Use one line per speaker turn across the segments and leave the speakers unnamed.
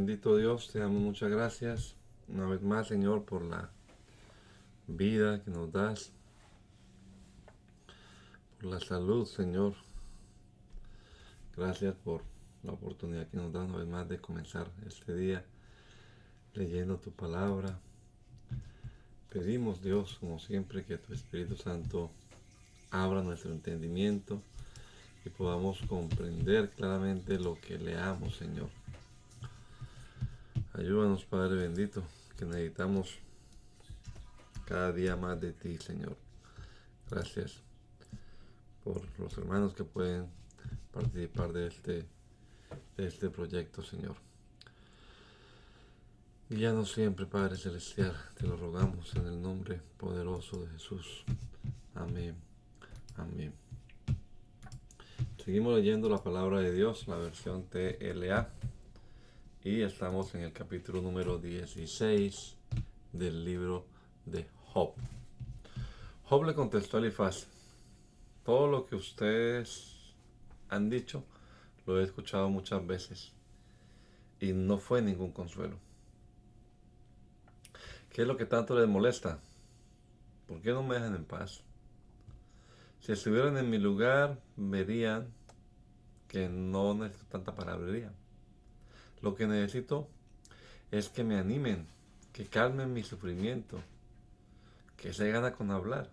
Bendito Dios, te damos muchas gracias una vez más, Señor, por la vida que nos das, por la salud, Señor. Gracias por la oportunidad que nos das una vez más de comenzar este día leyendo tu palabra. Pedimos, Dios, como siempre, que tu Espíritu Santo abra nuestro entendimiento y podamos comprender claramente lo que leamos, Señor Ayúdanos, Padre bendito, que necesitamos cada día más de ti, Señor. Gracias por los hermanos que pueden participar de este, este proyecto, Señor. Guíanos siempre, Padre Celestial, te lo rogamos en el nombre poderoso de Jesús. Amén. Amén. Seguimos leyendo la palabra de Dios, la versión TLA y estamos en el capítulo número 16 del libro de Job. Job le contestó a Elifaz, todo lo que ustedes han dicho lo he escuchado muchas veces y no fue ningún consuelo. ¿Qué es lo que tanto les molesta? ¿Por qué no me dejan en paz? Si estuvieran en mi lugar, verían que no necesito tanta palabrería. Lo que necesito es que me animen, que calmen mi sufrimiento, que se gana con hablar.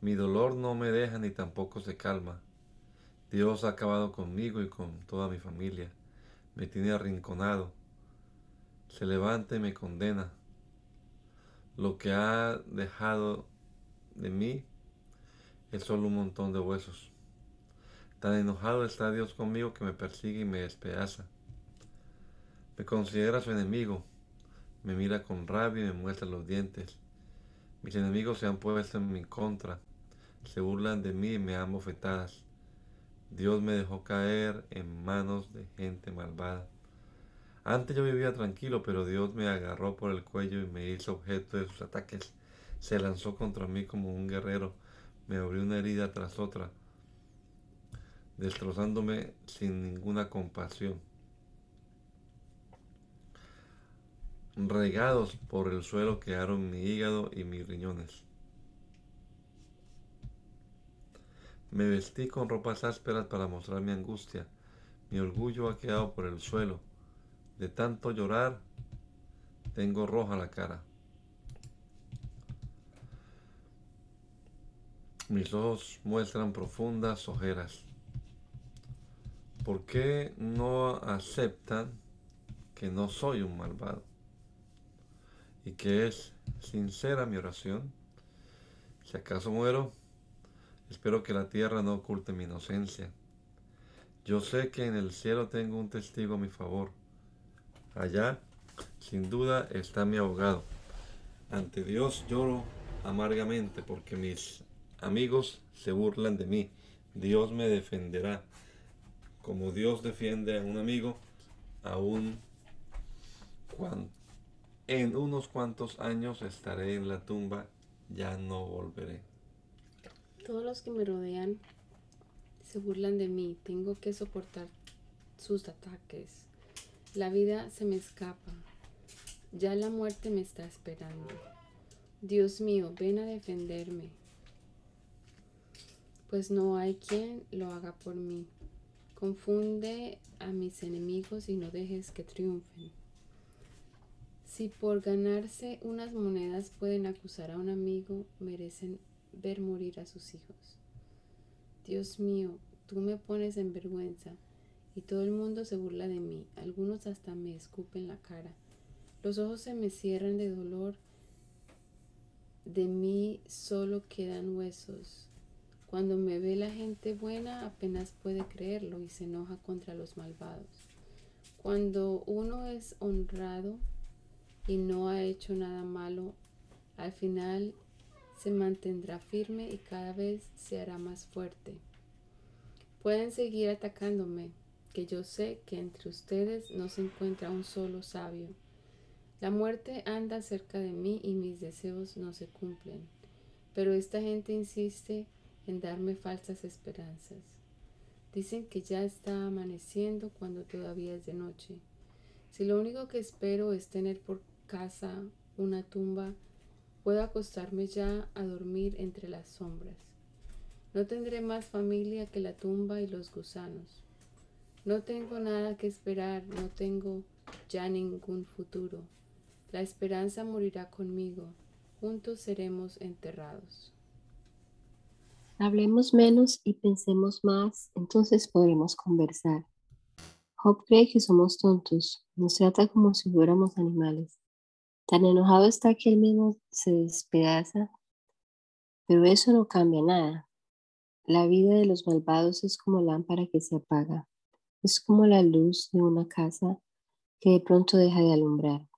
Mi dolor no me deja ni tampoco se calma. Dios ha acabado conmigo y con toda mi familia. Me tiene arrinconado. Se levanta y me condena. Lo que ha dejado de mí es solo un montón de huesos. Tan enojado está Dios conmigo que me persigue y me despedaza. Me considera su enemigo, me mira con rabia y me muestra los dientes. Mis enemigos se han puesto en mi contra, se burlan de mí y me dan bofetadas. Dios me dejó caer en manos de gente malvada. Antes yo vivía tranquilo, pero Dios me agarró por el cuello y me hizo objeto de sus ataques. Se lanzó contra mí como un guerrero, me abrió una herida tras otra, destrozándome sin ninguna compasión. Regados por el suelo quedaron mi hígado y mis riñones. Me vestí con ropas ásperas para mostrar mi angustia. Mi orgullo ha quedado por el suelo. De tanto llorar, tengo roja la cara. Mis ojos muestran profundas ojeras. ¿Por qué no aceptan que no soy un malvado? Y que es sincera mi oración. Si acaso muero, espero que la tierra no oculte mi inocencia. Yo sé que en el cielo tengo un testigo a mi favor. Allá, sin duda, está mi abogado. Ante Dios lloro amargamente porque mis amigos se burlan de mí. Dios me defenderá. Como Dios defiende a un amigo, aún cuando en unos cuantos años estaré en la tumba, ya no volveré.
Todos los que me rodean se burlan de mí, tengo que soportar sus ataques. La vida se me escapa, ya la muerte me está esperando. Dios mío, ven a defenderme, pues no hay quien lo haga por mí. Confunde a mis enemigos y no dejes que triunfen. Si por ganarse unas monedas pueden acusar a un amigo, merecen ver morir a sus hijos. Dios mío, tú me pones en vergüenza y todo el mundo se burla de mí, algunos hasta me escupen la cara. Los ojos se me cierran de dolor, de mí solo quedan huesos. Cuando me ve la gente buena apenas puede creerlo y se enoja contra los malvados. Cuando uno es honrado y no ha hecho nada malo, al final se mantendrá firme y cada vez se hará más fuerte. Pueden seguir atacándome, que yo sé que entre ustedes no se encuentra un solo sabio. La muerte anda cerca de mí y mis deseos no se cumplen, pero esta gente insiste en darme falsas esperanzas. Dicen que ya está amaneciendo cuando todavía es de noche. Si lo único que espero es tener por casa una tumba, puedo acostarme ya a dormir entre las sombras. No tendré más familia que la tumba y los gusanos. No tengo nada que esperar, no tengo ya ningún futuro. La esperanza morirá conmigo, juntos seremos enterrados.
Hablemos menos y pensemos más, entonces podremos conversar. Job cree que somos tontos, nos trata como si fuéramos animales. Tan enojado está que él mismo se despedaza, pero eso no cambia nada. La vida de los malvados es como lámpara que se apaga, es como la luz de una casa que de pronto deja de alumbrar.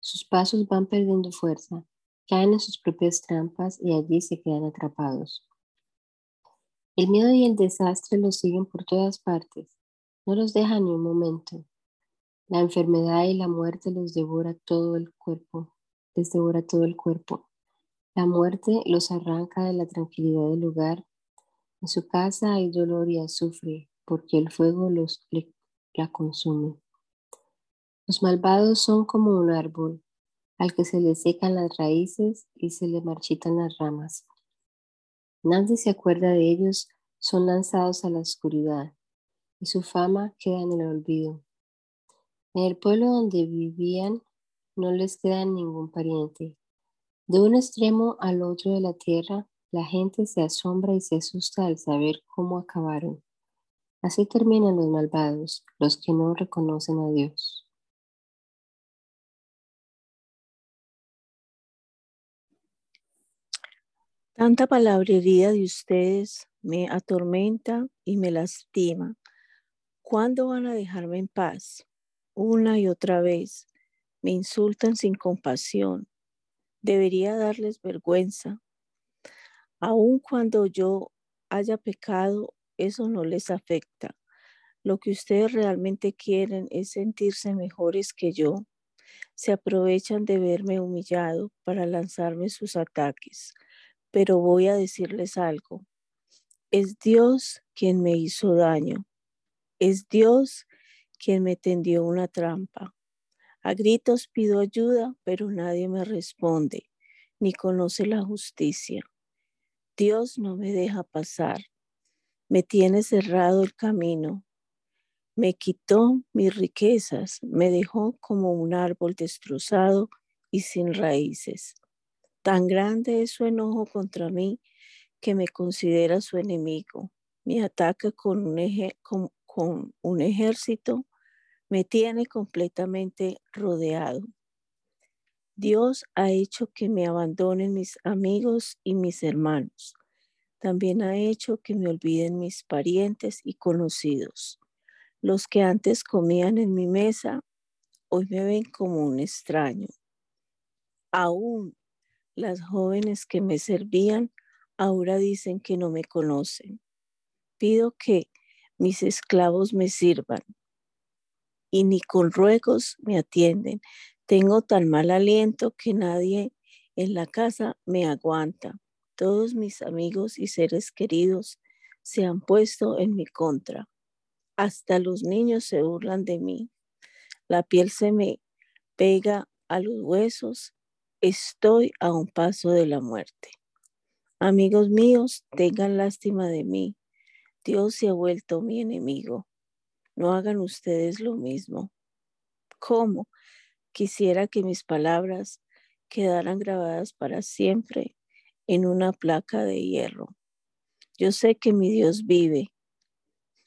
Sus pasos van perdiendo fuerza, caen en sus propias trampas y allí se quedan atrapados. El miedo y el desastre los siguen por todas partes, no los dejan ni un momento. La enfermedad y la muerte los devora todo el cuerpo, les devora todo el cuerpo. La muerte los arranca de la tranquilidad del lugar. En su casa hay dolor y azufre, porque el fuego los la consume. Los malvados son como un árbol al que se le secan las raíces y se le marchitan las ramas. Nadie se acuerda de ellos, son lanzados a la oscuridad y su fama queda en el olvido. En el pueblo donde vivían no les queda ningún pariente. De un extremo al otro de la tierra, la gente se asombra y se asusta al saber cómo acabaron. Así terminan los malvados, los que no reconocen a Dios.
Tanta palabrería de ustedes me atormenta y me lastima. ¿Cuándo van a dejarme en paz? Una y otra vez me insultan sin compasión. Debería darles vergüenza. Aun cuando yo haya pecado, eso no les afecta. Lo que ustedes realmente quieren es sentirse mejores que yo. Se aprovechan de verme humillado para lanzarme sus ataques pero voy a decirles algo. Es Dios quien me hizo daño. Es Dios quien me tendió una trampa. A gritos pido ayuda, pero nadie me responde, ni conoce la justicia. Dios no me deja pasar. Me tiene cerrado el camino. Me quitó mis riquezas, me dejó como un árbol destrozado y sin raíces. Tan grande es su enojo contra mí que me considera su enemigo. Me ataca con un, con un ejército, me tiene completamente rodeado. Dios ha hecho que me abandonen mis amigos y mis hermanos. También ha hecho que me olviden mis parientes y conocidos. Los que antes comían en mi mesa, hoy me ven como un extraño. Aún las jóvenes que me servían ahora dicen que no me conocen. Pido que mis esclavos me sirvan y ni con ruegos me atienden. Tengo tan mal aliento que nadie en la casa me aguanta. Todos mis amigos y seres queridos se han puesto en mi contra. Hasta los niños se burlan de mí. La piel se me pega a los huesos Estoy a un paso de la muerte. Amigos míos, tengan lástima de mí. Dios se ha vuelto mi enemigo. No hagan ustedes lo mismo. ¿Cómo? Quisiera que mis palabras quedaran grabadas para siempre en una placa de hierro. Yo sé que mi Dios vive.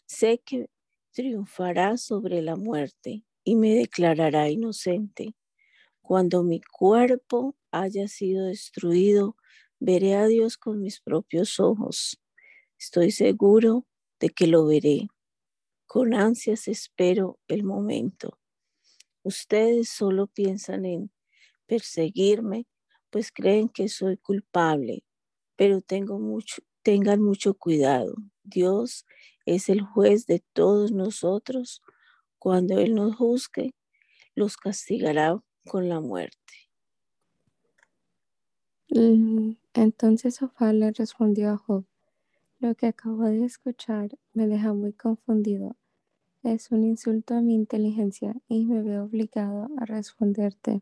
Sé que triunfará sobre la muerte y me declarará inocente. Cuando mi cuerpo haya sido destruido, veré a Dios con mis propios ojos. Estoy seguro de que lo veré. Con ansias espero el momento. Ustedes solo piensan en perseguirme, pues creen que soy culpable, pero tengo mucho, tengan mucho cuidado. Dios es el juez de todos nosotros. Cuando Él nos juzgue, los castigará con la muerte.
Mm, entonces Sofá le respondió a Job, lo que acabo de escuchar me deja muy confundido. Es un insulto a mi inteligencia y me veo obligado a responderte.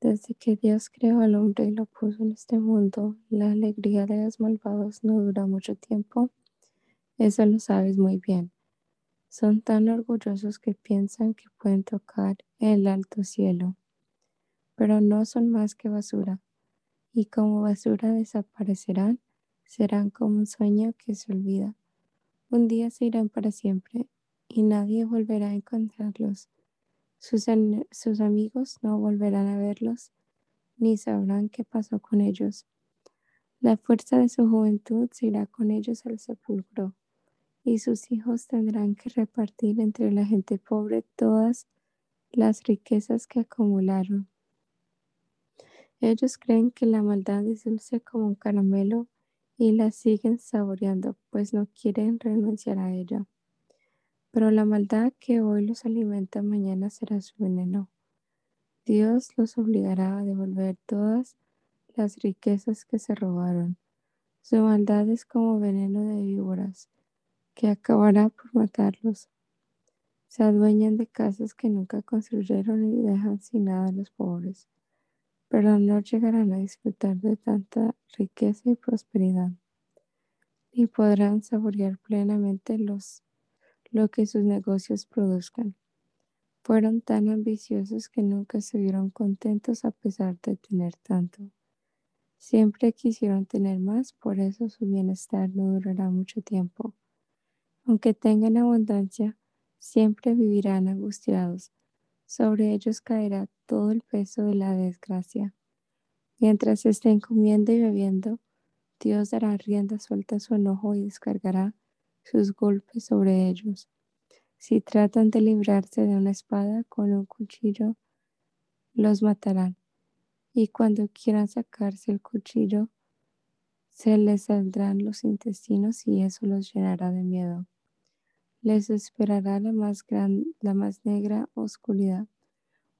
Desde que Dios creó al hombre y lo puso en este mundo, la alegría de los malvados no dura mucho tiempo. Eso lo sabes muy bien. Son tan orgullosos que piensan que pueden tocar el alto cielo, pero no son más que basura, y como basura desaparecerán, serán como un sueño que se olvida. Un día se irán para siempre, y nadie volverá a encontrarlos. Sus, amigos no volverán a verlos, ni sabrán qué pasó con ellos. La fuerza de su juventud se irá con ellos al sepulcro y sus hijos tendrán que repartir entre la gente pobre todas las riquezas que acumularon. Ellos creen que la maldad es dulce como un caramelo y la siguen saboreando, pues no quieren renunciar a ella. Pero la maldad que hoy los alimenta mañana será su veneno. Dios los obligará a devolver todas las riquezas que se robaron. Su maldad es como veneno de víboras que acabará por matarlos. Se adueñan de casas que nunca construyeron y dejan sin nada a los pobres, pero no llegarán a disfrutar de tanta riqueza y prosperidad, ni podrán saborear plenamente los, lo que sus negocios produzcan. Fueron tan ambiciosos que nunca se vieron contentos a pesar de tener tanto. Siempre quisieron tener más, por eso su bienestar no durará mucho tiempo. Aunque tengan abundancia, siempre vivirán angustiados. Sobre ellos caerá todo el peso de la desgracia. Mientras estén comiendo y bebiendo, Dios dará rienda suelta a su enojo y descargará sus golpes sobre ellos. Si tratan de librarse de una espada con un cuchillo, los matarán. Y cuando quieran sacarse el cuchillo, se les saldrán los intestinos y eso los llenará de miedo les esperará la más, gran, la más negra oscuridad.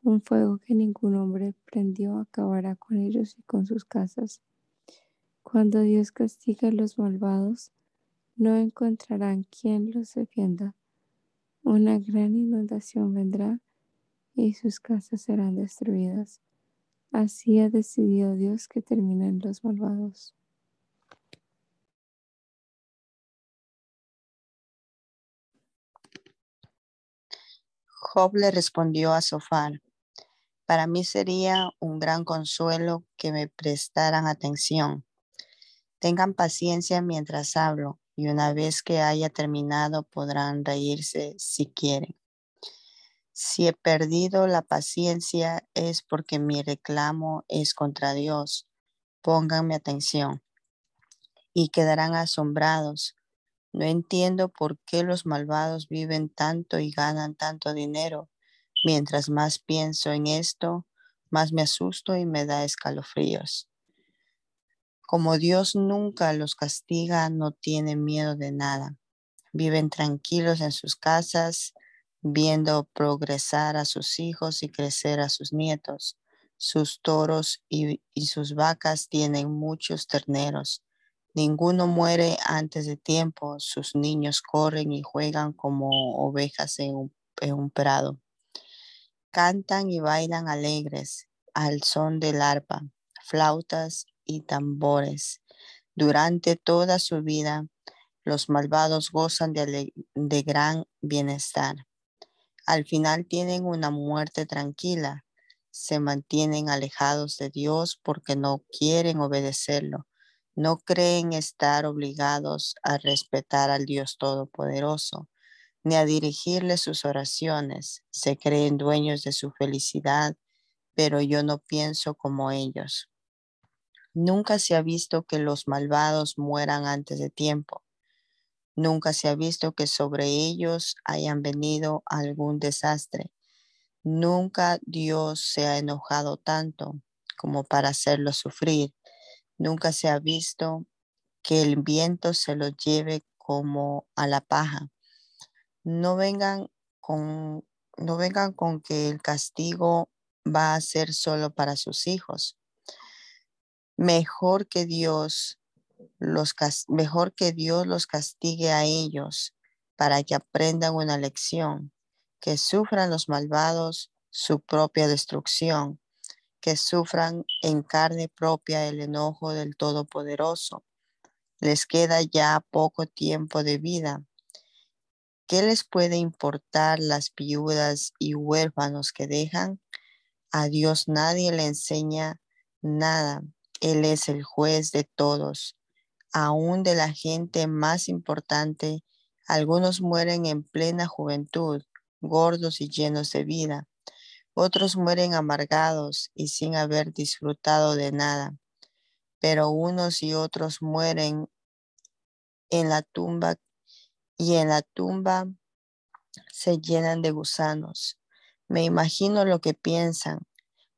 Un fuego que ningún hombre prendió acabará con ellos y con sus casas. Cuando Dios castiga a los malvados, no encontrarán quien los defienda. Una gran inundación vendrá y sus casas serán destruidas. Así ha decidido Dios que terminen los malvados.
Job le respondió a Sofar, para mí sería un gran consuelo que me prestaran atención. Tengan paciencia mientras hablo y una vez que haya terminado podrán reírse si quieren. Si he perdido la paciencia es porque mi reclamo es contra Dios. Pónganme atención y quedarán asombrados no entiendo por qué los malvados viven tanto y ganan tanto dinero. Mientras más pienso en esto, más me asusto y me da escalofríos. Como Dios nunca los castiga, no tienen miedo de nada. Viven tranquilos en sus casas, viendo progresar a sus hijos y crecer a sus nietos. Sus toros y, y sus vacas tienen muchos terneros Ninguno muere antes de tiempo, sus niños corren y juegan como ovejas en un, prado. Cantan y bailan alegres al son del arpa, flautas y tambores. Durante toda su vida, los malvados gozan de, de, gran bienestar. Al final tienen una muerte tranquila. Se mantienen alejados de Dios porque no quieren obedecerlo no creen estar obligados a respetar al Dios Todopoderoso, ni a dirigirle sus oraciones. Se creen dueños de su felicidad, pero yo no pienso como ellos. Nunca se ha visto que los malvados mueran antes de tiempo. Nunca se ha visto que sobre ellos hayan venido algún desastre. Nunca Dios se ha enojado tanto como para hacerlos sufrir. Nunca se ha visto que el viento se los lleve como a la paja. No vengan con, no vengan con que el castigo va a ser solo para sus hijos. Mejor que Dios los mejor que Dios los castigue a ellos para que aprendan una lección, que sufran los malvados su propia destrucción, que sufran en carne propia el enojo del Todopoderoso. Les queda ya poco tiempo de vida. ¿Qué les puede importar las viudas y huérfanos que dejan? A Dios nadie le enseña nada. Él es el juez de todos aún de la gente más importante, algunos mueren en plena juventud, gordos y llenos de vida. Otros mueren amargados y sin haber disfrutado de nada. Pero unos y otros mueren en la tumba y en la tumba se llenan de gusanos. Me imagino lo que piensan.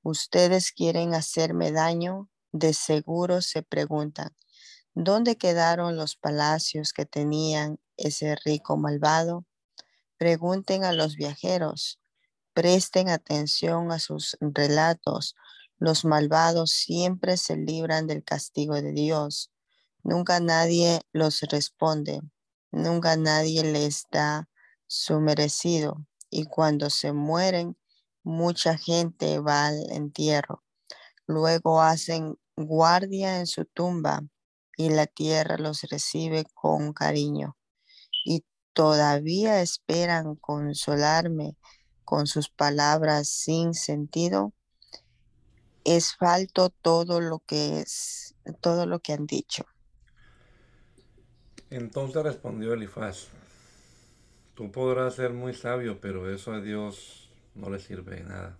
¿Ustedes quieren hacerme daño? De seguro se preguntan. ¿Dónde quedaron los palacios que tenían ese rico malvado? Pregunten a los viajeros, presten atención a sus relatos. Los malvados siempre se libran del castigo de Dios. Nunca nadie los responde, nunca nadie les da su merecido. Y cuando se mueren, mucha gente va al entierro. Luego hacen guardia en su tumba y la tierra los recibe con cariño. Y todavía esperan consolarme con sus palabras sin sentido. Es falto todo lo que es todo lo que han dicho.
Entonces respondió Elifaz, tú podrás ser muy sabio, pero eso a Dios no le sirve de nada.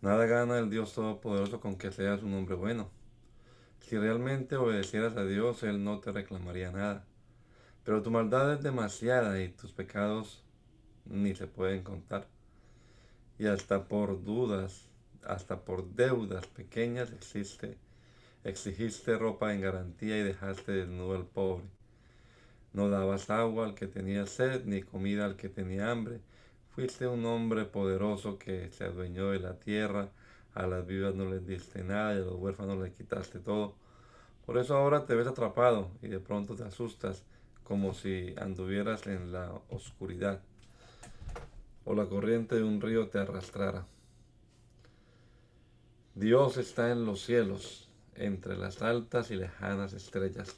Nada gana el Dios Todopoderoso con que seas un hombre bueno. Si realmente obedecieras a Dios, Él no te reclamaría nada. Pero tu maldad es demasiada y tus pecados ni se pueden contar. Y hasta por dudas, hasta por deudas pequeñas existe, exigiste ropa en garantía y dejaste desnudo al pobre. No dabas agua al que tenía sed, ni comida al que tenía hambre. Fuiste un hombre poderoso que se adueñó de la tierra a las viudas no les diste nada y a los huérfanos les quitaste todo. Por eso ahora te ves atrapado y de pronto te asustas como si anduvieras en la oscuridad o la corriente de un río te arrastrara. Dios está en los cielos, entre las altas y lejanas estrellas.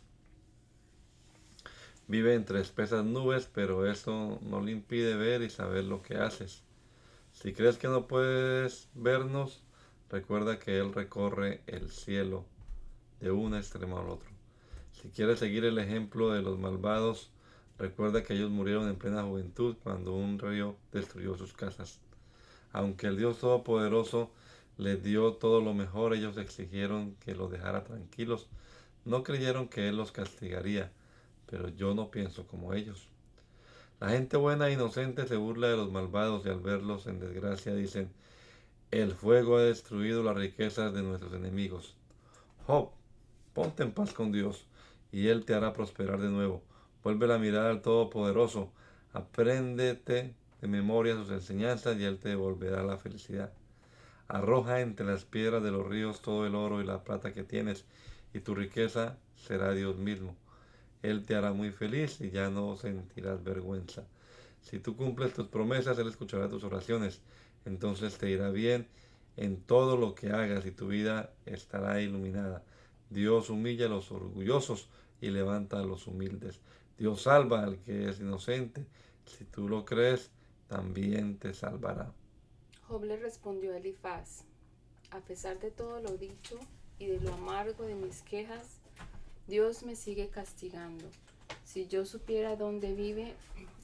Vive entre espesas nubes, pero eso no le impide ver y saber lo que haces. Si crees que no puedes vernos, Recuerda que Él recorre el cielo de un extremo al otro. Si quieres seguir el ejemplo de los malvados, recuerda que ellos murieron en plena juventud cuando un río destruyó sus casas. Aunque el Dios Todopoderoso les dio todo lo mejor, ellos exigieron que los dejara tranquilos. No creyeron que Él los castigaría, pero yo no pienso como ellos. La gente buena e inocente se burla de los malvados y al verlos en desgracia dicen, el fuego ha destruido las riquezas de nuestros enemigos. Job, ponte en paz con Dios y Él te hará prosperar de nuevo. Vuelve la mirada al Todopoderoso. Apréndete de memoria sus enseñanzas y Él te devolverá la felicidad. Arroja entre las piedras de los ríos todo el oro y la plata que tienes, y tu riqueza será Dios mismo. Él te hará muy feliz y ya no sentirás vergüenza. Si tú cumples tus promesas, Él escuchará tus oraciones entonces te irá bien en todo lo que hagas y tu vida estará iluminada. Dios humilla a los orgullosos y levanta a los humildes. Dios salva al que es inocente. Si tú lo crees, también te salvará.
Job le respondió a Elifaz, a pesar de todo lo dicho y de lo amargo de mis quejas, Dios me sigue castigando. Si yo supiera dónde vive,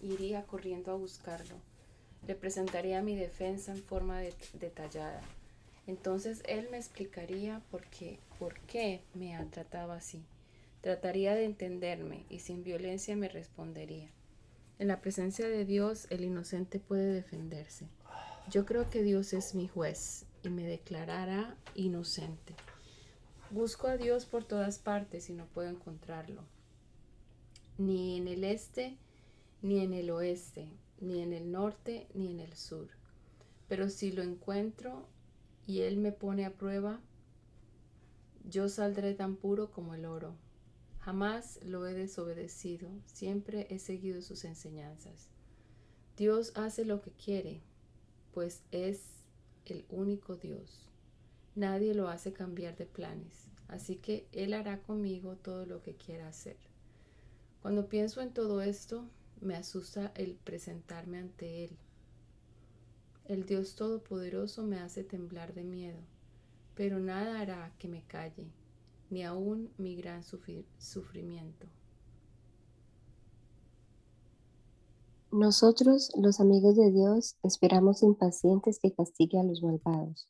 iría corriendo a buscarlo le presentaría mi defensa en forma detallada. Entonces él me explicaría por qué, por qué me ha tratado así. Trataría de entenderme y sin violencia me respondería. En la presencia de Dios el inocente puede defenderse. Yo creo que Dios es mi juez y me declarará inocente. Busco a Dios por todas partes y no puedo encontrarlo. Ni en el este, ni en el oeste, ni en el norte, ni en el sur. Pero si lo encuentro y Él me pone a prueba, yo saldré tan puro como el oro. Jamás lo he desobedecido, siempre he seguido sus enseñanzas. Dios hace lo que quiere, pues es el único Dios. Nadie lo hace cambiar de planes, así que Él hará conmigo todo lo que quiera hacer. Cuando pienso en todo esto, me asusta el presentarme ante Él. El Dios Todopoderoso me hace temblar de miedo, pero nada hará que me calle ni aún mi gran sufrimiento.
Nosotros, los amigos de Dios, esperamos impacientes que castigue a los malvados.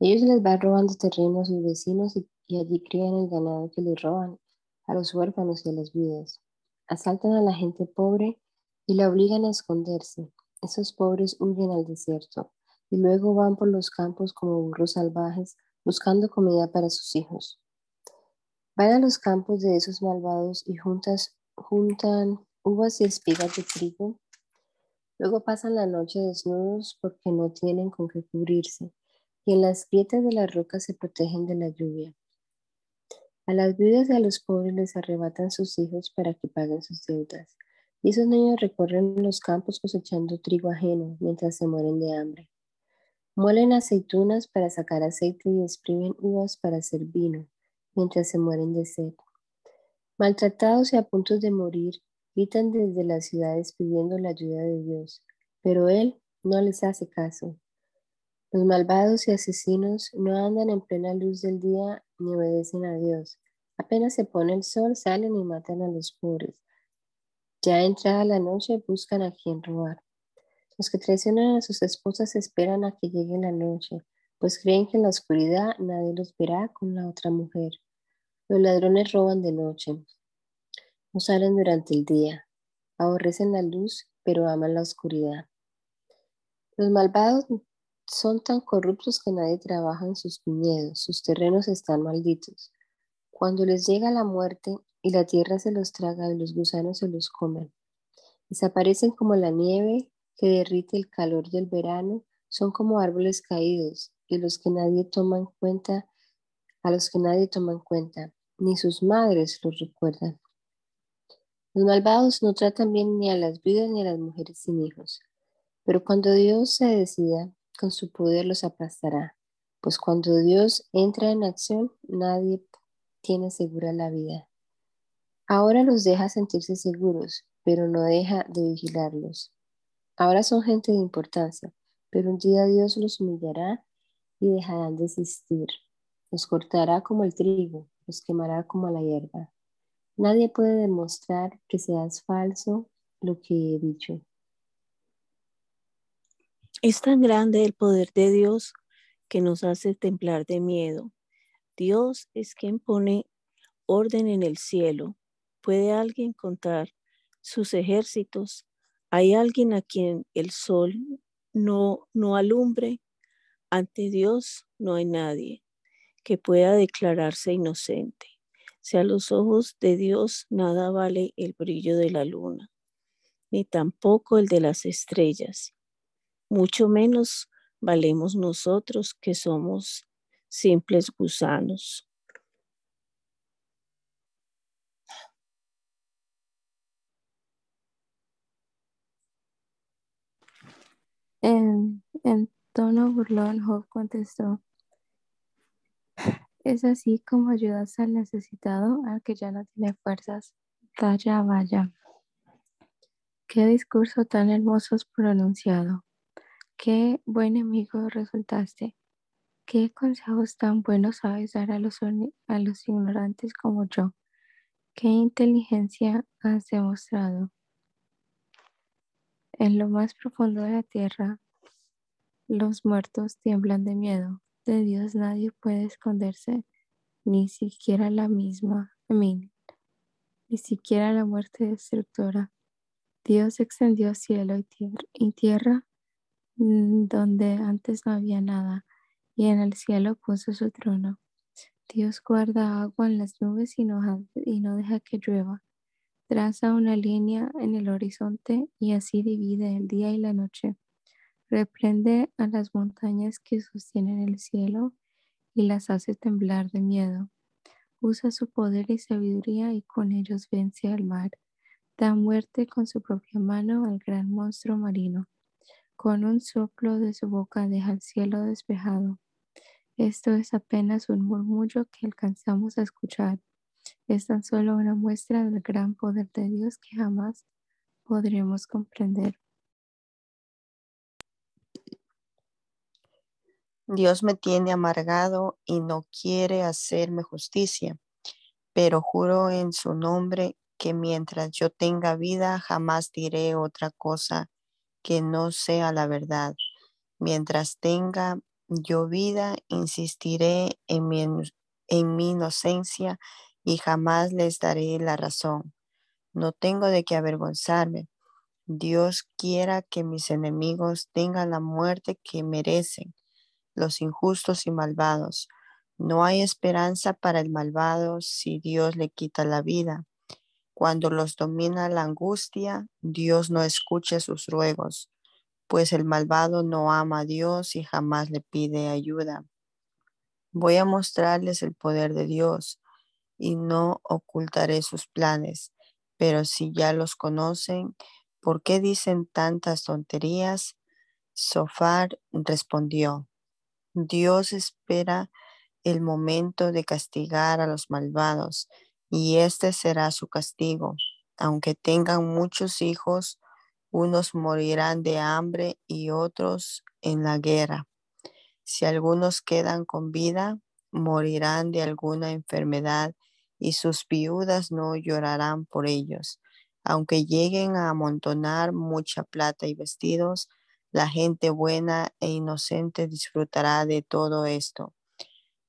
Ellos les van robando terreno a sus vecinos y, y allí crían el ganado que les roban, a los huérfanos y a las viudas. Asaltan a la gente pobre y la obligan a esconderse. Esos pobres huyen al desierto y luego van por los campos como burros salvajes buscando comida para sus hijos. Van a los campos de esos malvados y juntas, juntan uvas y espigas de trigo. Luego pasan la noche desnudos porque no tienen con qué cubrirse, y en las grietas de las rocas se protegen de la lluvia. A las viudas y a los pobres les arrebatan sus hijos para que paguen sus deudas. Y esos niños recorren los campos cosechando trigo ajeno mientras se mueren de hambre. Muelen aceitunas para sacar aceite y exprimen uvas para hacer vino mientras se mueren de sed. Maltratados y a punto de morir, gritan desde las ciudades pidiendo la ayuda de Dios, pero Él no les hace caso. Los malvados y asesinos no andan en plena luz del día ni obedecen a Dios. Apenas se pone el sol, salen y matan a los pobres. Ya entrada la noche buscan a quien robar. Los que traicionan a sus esposas esperan a que llegue la noche, pues creen que en la oscuridad nadie los verá con la otra mujer. Los ladrones roban de noche, no salen durante el día, aborrecen la luz, pero aman la oscuridad. Los malvados son tan corruptos que nadie trabaja en sus viñedos, sus terrenos están malditos. Cuando les llega la muerte y la tierra se los traga y los gusanos se los comen, desaparecen como la nieve que derrite el calor del verano, son como árboles caídos y los que nadie toma en cuenta, a los que nadie toma en cuenta ni sus madres los recuerdan. Los malvados no tratan bien ni a las viudas ni a las mujeres sin hijos, pero cuando Dios se decida, con su poder los aplastará, pues cuando Dios entra en acción, nadie tiene segura la vida. Ahora los deja sentirse seguros, pero no deja de vigilarlos. Ahora son gente de importancia, pero un día Dios los humillará y dejarán de existir. Los cortará como el trigo los quemará como la hierba. Nadie puede demostrar que seas falso lo que he dicho.
Es tan grande el poder de Dios que nos hace temblar de miedo. Dios es quien pone orden en el cielo. ¿Puede alguien contar sus ejércitos? ¿Hay alguien a quien el sol no, no alumbre? Ante Dios no hay nadie que pueda declararse inocente. Si a los ojos de Dios nada vale el brillo de la luna, ni tampoco el de las estrellas, mucho menos valemos nosotros que somos simples gusanos.
En, tono burlón, Job contestó, es así como ayudas al necesitado, al que ya no tiene fuerzas. Vaya, vaya. Qué discurso tan hermoso has pronunciado. Qué buen amigo resultaste. Qué consejos tan buenos sabes dar a los, a los ignorantes como yo. Qué inteligencia has demostrado. En lo más profundo de la tierra, los muertos tiemblan de miedo de Dios nadie puede esconderse, ni siquiera la misma, ni siquiera la muerte destructora. Dios extendió cielo y tierra, tierra mm, donde antes no había nada, y en el cielo puso su trono. Dios guarda agua en las nubes y no, y no deja que llueva. Traza una línea en el horizonte y así divide el día y la noche. Reprende a las montañas que sostienen el cielo y las hace temblar de miedo. Usa su poder y sabiduría y con ellos vence al mar. Da muerte con su propia mano al gran monstruo marino. Con un soplo de su boca deja el cielo despejado. Esto es apenas un murmullo que alcanzamos a escuchar. Es tan solo una muestra del gran poder de Dios que jamás podremos comprender.
Dios me tiene amargado y no quiere hacerme justicia, pero juro en su nombre que mientras yo tenga vida jamás diré otra cosa que no sea la verdad. Mientras tenga yo vida, insistiré en mi, en mi inocencia y jamás les daré la razón. No tengo de qué avergonzarme. Dios quiera que mis enemigos tengan la muerte que merecen los injustos y malvados. No hay esperanza para el malvado si Dios le quita la vida. Cuando los domina la angustia, Dios no escucha sus ruegos, pues el malvado no ama a Dios y jamás le pide ayuda. Voy a mostrarles el poder de Dios y no ocultaré sus planes, pero si ya los conocen, ¿por qué dicen tantas tonterías? Sofar respondió, Dios espera el momento de castigar a los malvados y este será su castigo. Aunque tengan muchos hijos, unos morirán de hambre y otros en la guerra. Si algunos quedan con vida, morirán de alguna enfermedad y sus viudas no llorarán por ellos. Aunque lleguen a amontonar mucha plata y vestidos, la gente buena e inocente disfrutará de todo esto.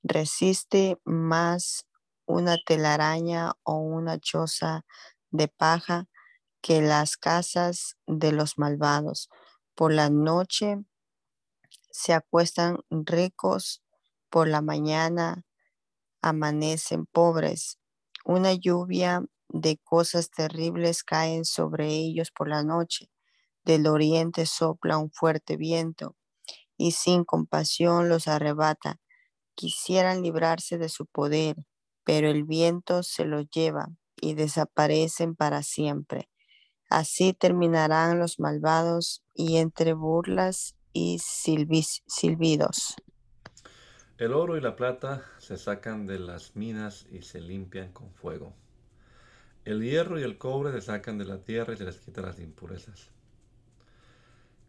Resiste más una telaraña o una choza de paja que las casas de los malvados. Por la noche se acuestan ricos, por la mañana amanecen pobres. Una lluvia de cosas terribles caen sobre ellos por la noche. Del oriente sopla un fuerte viento y sin compasión los arrebata. Quisieran librarse de su poder, pero el viento se los lleva y desaparecen para siempre. Así terminarán los malvados y entre burlas y silbidos.
El oro y la plata se sacan de las minas y se limpian con fuego. El hierro y el cobre se sacan de la tierra y se les quitan las impurezas.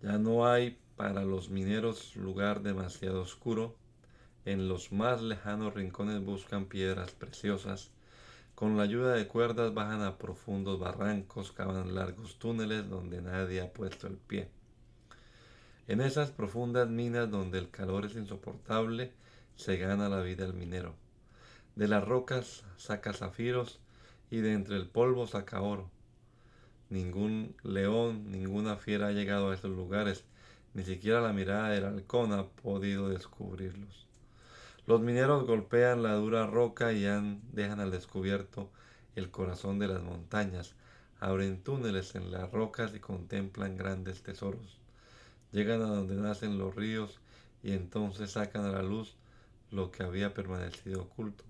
Ya no hay para los mineros lugar demasiado oscuro. En los más lejanos rincones buscan piedras preciosas. Con la ayuda de cuerdas bajan a profundos barrancos, cavan largos túneles donde nadie ha puesto el pie. En esas profundas minas donde el calor es insoportable, se gana la vida el minero. De las rocas saca zafiros y de entre el polvo saca oro. Ningún león, ninguna fiera ha llegado a esos lugares, ni siquiera la mirada del halcón ha podido descubrirlos. Los mineros golpean la dura roca y dejan al descubierto el corazón de las montañas, abren túneles en las rocas y contemplan grandes tesoros. Llegan a donde nacen los ríos y entonces sacan a la luz lo que había permanecido oculto.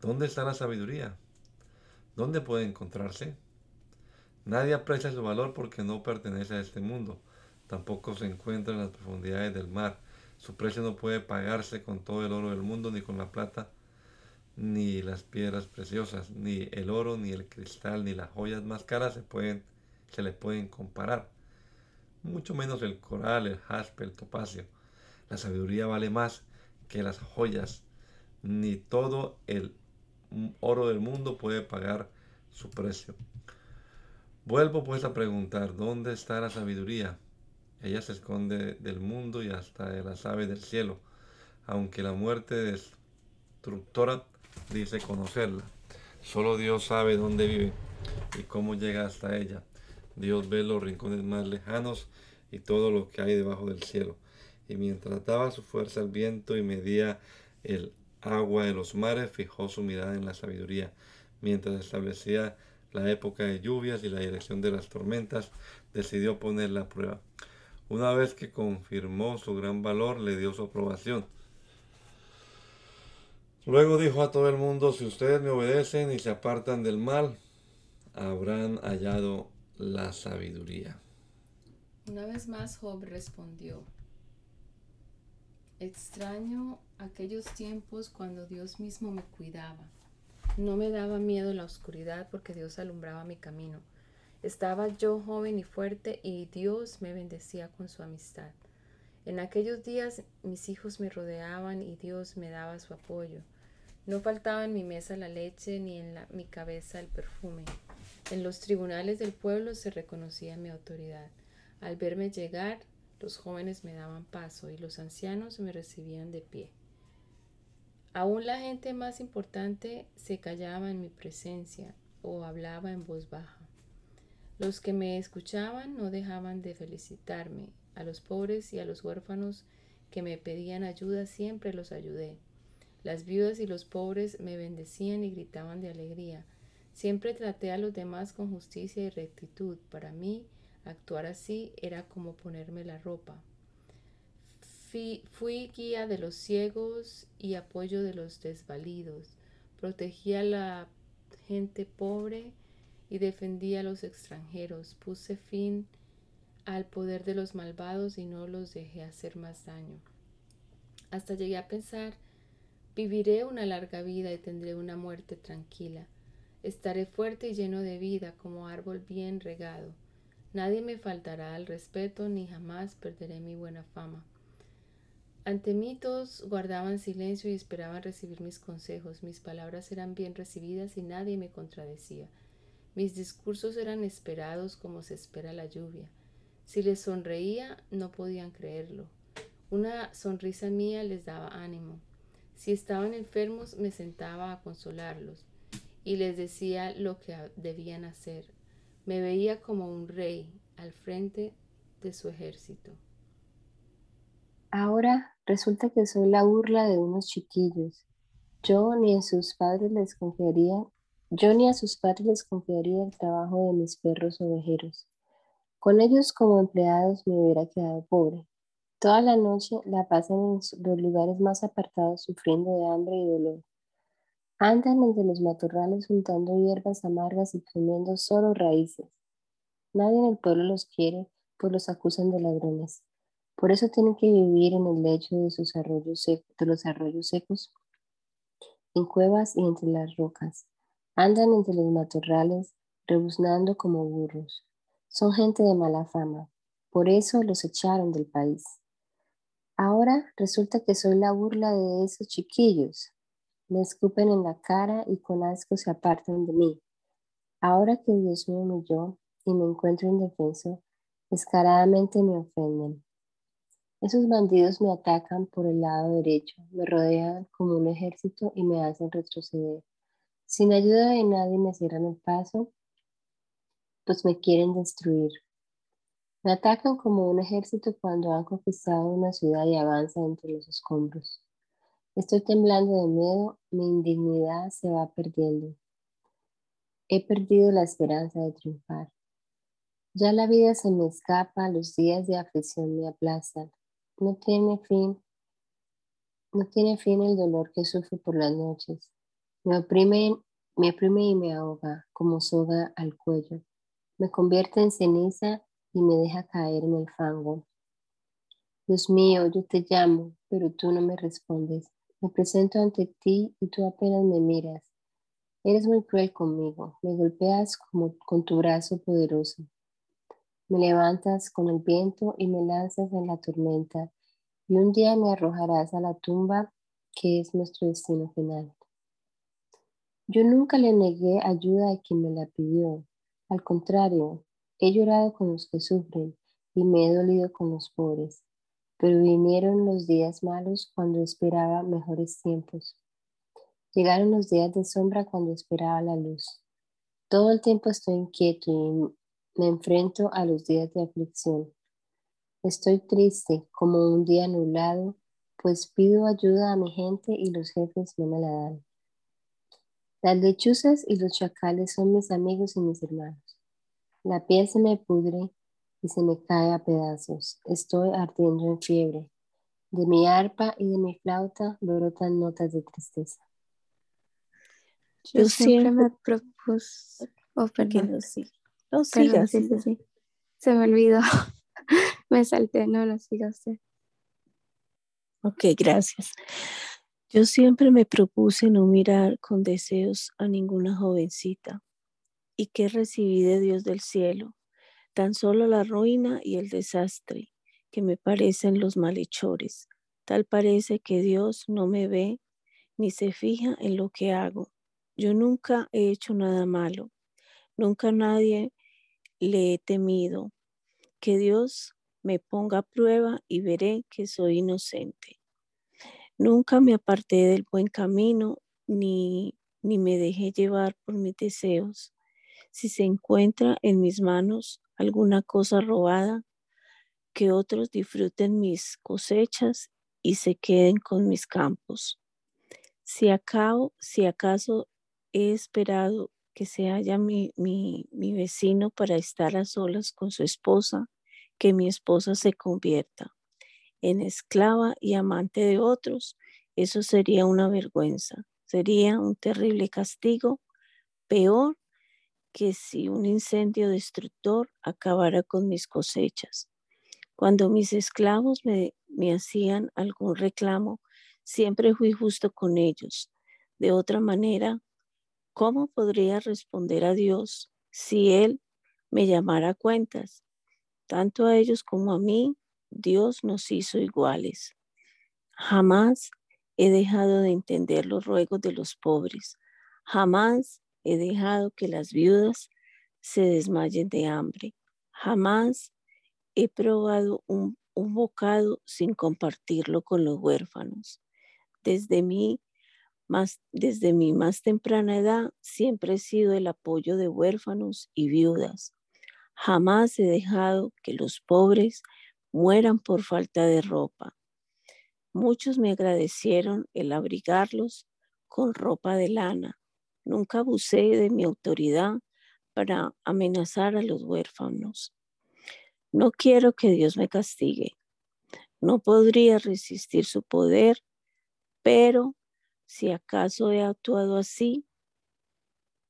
¿Dónde está la sabiduría? ¿Dónde puede encontrarse? Nadie aprecia su valor porque no pertenece a este mundo. Tampoco se encuentra en las profundidades del mar. Su precio no puede pagarse con todo el oro del mundo, ni con la plata, ni las piedras preciosas, ni el oro, ni el cristal, ni las joyas más caras se, pueden, se le pueden comparar. Mucho menos el coral, el jaspe, el topacio. La sabiduría vale más que las joyas. Ni todo el oro del mundo puede pagar su precio. Vuelvo pues a preguntar, ¿dónde está la sabiduría? Ella se esconde del mundo y hasta de las aves del cielo, aunque la muerte destructora dice conocerla. Solo Dios sabe dónde vive y cómo llega hasta ella. Dios ve los rincones más lejanos y todo lo que hay debajo del cielo. Y mientras daba su fuerza al viento y medía el agua de los mares, fijó su mirada en la sabiduría. Mientras establecía la época de lluvias y la dirección de las tormentas, decidió ponerla a prueba. Una vez que confirmó su gran valor, le dio su aprobación. Luego dijo a todo el mundo, si ustedes me obedecen y se apartan del mal, habrán hallado la sabiduría.
Una vez más Job respondió, extraño aquellos tiempos cuando Dios mismo me cuidaba. No me daba miedo la oscuridad porque Dios alumbraba mi camino. Estaba yo joven y fuerte y Dios me bendecía con su amistad. En aquellos días mis hijos me rodeaban y Dios me daba su apoyo. No faltaba en mi mesa la leche ni en mi cabeza el perfume. En los tribunales del pueblo se reconocía mi autoridad. Al verme llegar, los jóvenes me daban paso y los ancianos me recibían de pie. Aún la gente más importante se callaba en mi presencia o hablaba en voz baja. Los que me escuchaban no dejaban de felicitarme. A los pobres y a los huérfanos que me pedían ayuda siempre los ayudé. Las viudas y los pobres me bendecían y gritaban de alegría. Siempre traté a los demás con justicia y rectitud. Para mí, actuar así era como ponerme la ropa. Fui, guía de los ciegos y apoyo de los desvalidos. Protegí a la gente pobre y defendí a los extranjeros. Puse fin al poder de los malvados y no los dejé hacer más daño. Hasta llegué a pensar, viviré una larga vida y tendré una muerte tranquila. Estaré fuerte y lleno de vida como árbol bien regado. Nadie me faltará al respeto ni jamás perderé mi buena fama. Ante mí todos guardaban silencio y esperaban recibir mis consejos. Mis palabras eran bien recibidas y nadie me contradecía. Mis discursos eran esperados como se espera la lluvia. Si les sonreía, no podían creerlo. Una sonrisa mía les daba ánimo. Si estaban enfermos, me sentaba a consolarlos y les decía lo que debían hacer. Me veía como un rey al frente de su ejército.
Ahora resulta que soy la burla de unos chiquillos. Yo ni a sus padres les confiaría, yo ni a sus padres les confiaría el trabajo de mis perros ovejeros. Con ellos como empleados me hubiera quedado pobre. Toda la noche la pasan en los lugares más apartados sufriendo de hambre y dolor. Andan entre los matorrales juntando hierbas amargas y comiendo solo raíces. Nadie en el pueblo los quiere, pues los acusan de ladrones. Por eso tienen que vivir en el lecho de, sus arroyos de los arroyos secos, en cuevas y entre las rocas. Andan entre los matorrales, rebuznando como burros. Son gente de mala fama. Por eso los echaron del país. Ahora resulta que soy la burla de esos chiquillos, me escupen en la cara y con asco se apartan de mí. Ahora que Dios me humilló y me encuentro indefenso, descaradamente me ofenden. Esos bandidos me atacan por el lado derecho, me rodean como un ejército y me hacen retroceder. Sin ayuda de nadie me cierran el paso, pues me quieren destruir. Me atacan como un ejército cuando han conquistado una ciudad y avanzan entre los escombros. Estoy temblando de miedo, mi indignidad se va perdiendo. He perdido la esperanza de triunfar. Ya la vida se me escapa, los días de aflicción me aplastan. No tiene fin, no tiene fin el dolor que sufro por las noches. Me oprime, me oprime y me ahoga como soga al cuello. Me convierte en ceniza y me deja caer en el fango. Dios mío, yo te llamo, pero tú no me respondes. Me presento ante ti y tú apenas me miras. Eres muy cruel conmigo, me golpeas como con tu brazo poderoso. Me levantas con el viento y me lanzas en la tormenta, y un día me arrojarás a la tumba que es nuestro destino final. Yo nunca le negué ayuda a quien me la pidió. Al contrario, he llorado con los que sufren y me he dolido con los pobres pero vinieron los días malos cuando esperaba mejores tiempos. Llegaron los días de sombra cuando esperaba la luz. Todo el tiempo estoy inquieto me enfrento a los días de aflicción. Estoy triste como un día nublado, pues pido ayuda a mi gente y los jefes no me la dan. Las lechuzas y los chacales son mis amigos y mis hermanos. La piel se me pudre y se me cae a pedazos. Estoy ardiendo en fiebre. De mi arpa y de mi flauta brotan notas de tristeza.
Yo, siempre, me propuse. Oh, perdón.
No, sí. No sigas.
sí, sí, sí. Se me olvidó. me salté. No, no siga usted.
Ok, gracias. Yo siempre me propuse no mirar con deseos a ninguna jovencita. ¿Y que recibí de Dios del cielo? Tan solo la ruina y el desastre que me parecen los malhechores. Tal parece que Dios no me ve ni se fija en lo que hago. Yo nunca he hecho nada malo, nunca nadie le he temido. Que Dios me ponga a prueba y veré que soy inocente. Nunca me aparté del buen camino ni, ni me dejé llevar por mis deseos. Si se encuentra en mis manos alguna cosa robada, que otros disfruten mis cosechas y se queden con mis campos. Si, acabo, si acaso he esperado que se haya mi, mi, vecino para estar a solas con su esposa, que mi esposa se convierta en esclava y amante de otros, eso sería una vergüenza, sería un terrible castigo, peor que si un incendio destructor acabara con mis cosechas. Cuando mis esclavos me, me hacían algún reclamo, siempre fui justo con ellos. De otra manera, ¿Cómo podría responder a Dios si Él me llamara a cuentas? Tanto a ellos como a mí, Dios nos hizo iguales. Jamás he dejado de entender los ruegos de los pobres. Jamás he dejado que las viudas se desmayen de hambre. Jamás he probado un, un bocado sin compartirlo con los huérfanos. Desde mí desde mi más temprana edad siempre he sido el apoyo de huérfanos y viudas. Jamás he dejado que los pobres mueran por falta de ropa. Muchos me agradecieron el abrigarlos con ropa de lana. Nunca abusé de mi autoridad para amenazar a los huérfanos. No quiero que Dios me castigue. No podría resistir su poder, pero si acaso he actuado así,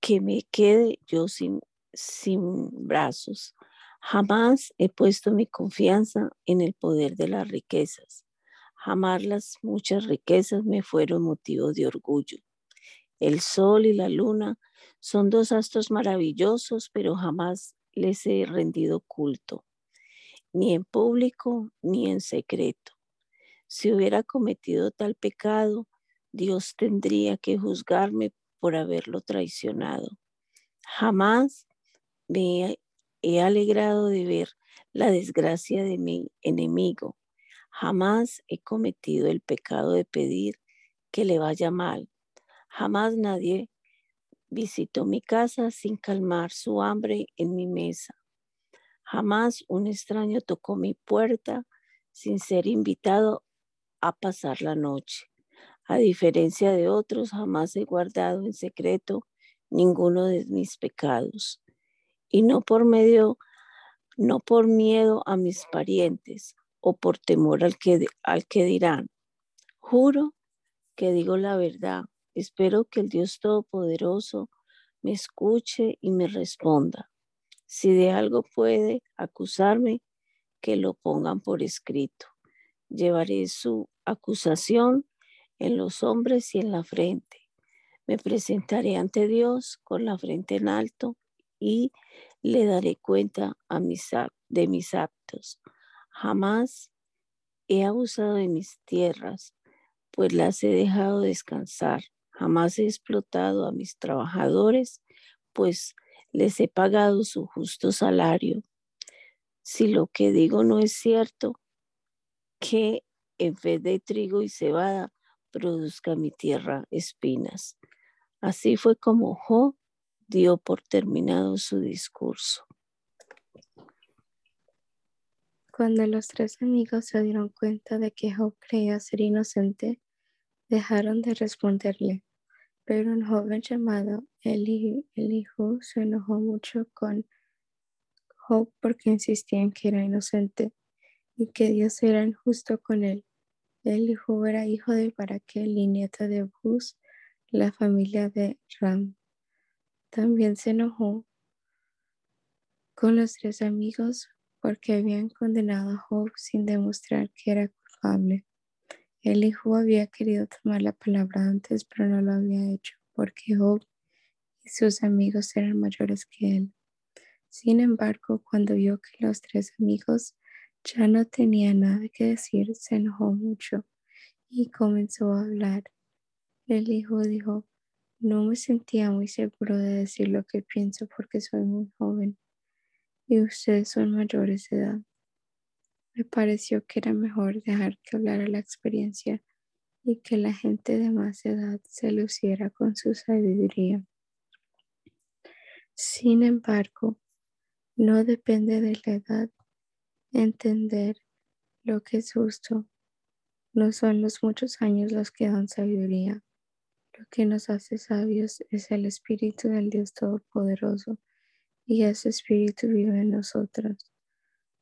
que me quede yo sin, sin brazos. Jamás he puesto mi confianza en el poder de las riquezas. Jamás las muchas riquezas me fueron motivo de orgullo. El sol y la luna son dos astros maravillosos, pero jamás les he rendido culto, ni en público ni en secreto. Si hubiera cometido tal pecado, Dios tendría que juzgarme por haberlo traicionado. Jamás me he alegrado de ver la desgracia de mi enemigo. Jamás he cometido el pecado de pedir que le vaya mal. Jamás nadie visitó mi casa sin calmar su hambre en mi mesa. Jamás un extraño tocó mi puerta sin ser invitado a pasar la noche. A diferencia de otros, jamás he guardado en secreto ninguno de mis pecados. Y no por medio, no por miedo a mis parientes o por temor al que, al que dirán. Juro que digo la verdad. Espero que el Dios Todopoderoso me escuche y me responda. Si de algo puede acusarme, que lo pongan por escrito. Llevaré su acusación en los hombres y en la frente. Me presentaré ante Dios con la frente en alto y le daré cuenta de mis actos. Jamás he abusado de mis tierras, pues las he dejado descansar. Jamás he explotado a mis trabajadores, pues les he pagado su justo salario. Si lo que digo no es cierto, que en vez de trigo y cebada produzca mi tierra espinas. Así fue como Job dio por terminado su discurso.
Cuando los tres amigos se dieron cuenta de que Job creía ser inocente, dejaron de responderle. Pero un joven llamado Elihu se enojó mucho con Job porque insistía en que era inocente y que Dios era injusto con él. Elihu era hijo de Baraquel y nieto de Bus, la familia de Ram. También se enojó con los tres amigos porque habían condenado a Job sin demostrar que era culpable. El hijo había querido tomar la palabra antes, pero no lo había hecho porque Job y sus amigos eran mayores que él. Sin embargo, cuando vio que los tres amigos ya no tenían nada que decir, se enojó mucho y comenzó a hablar. El hijo dijo, no me sentía muy seguro de decir lo que pienso porque soy muy joven y ustedes son mayores de edad. Me pareció que era mejor dejar que hablara la experiencia y que la gente de más edad se luciera con su sabiduría. Sin embargo, no depende de la edad entender lo que es justo. No son los muchos años los que dan sabiduría lo que nos hace sabios es el Espíritu del Dios Todopoderoso y ese Espíritu vive en nosotros.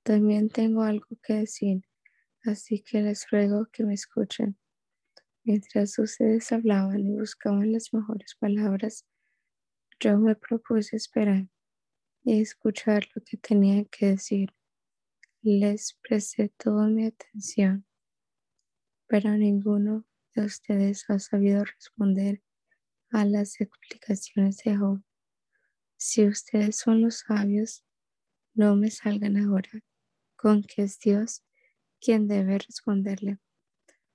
También tengo algo que decir, así que les ruego que me escuchen. Mientras ustedes hablaban y buscaban las mejores palabras, yo me propuse esperar y escuchar lo que tenían que decir. Les presté toda mi atención, pero ninguno de ustedes ha sabido responder a las explicaciones de Job. Si ustedes son los sabios, no me salgan ahora con que es Dios quien debe responderle.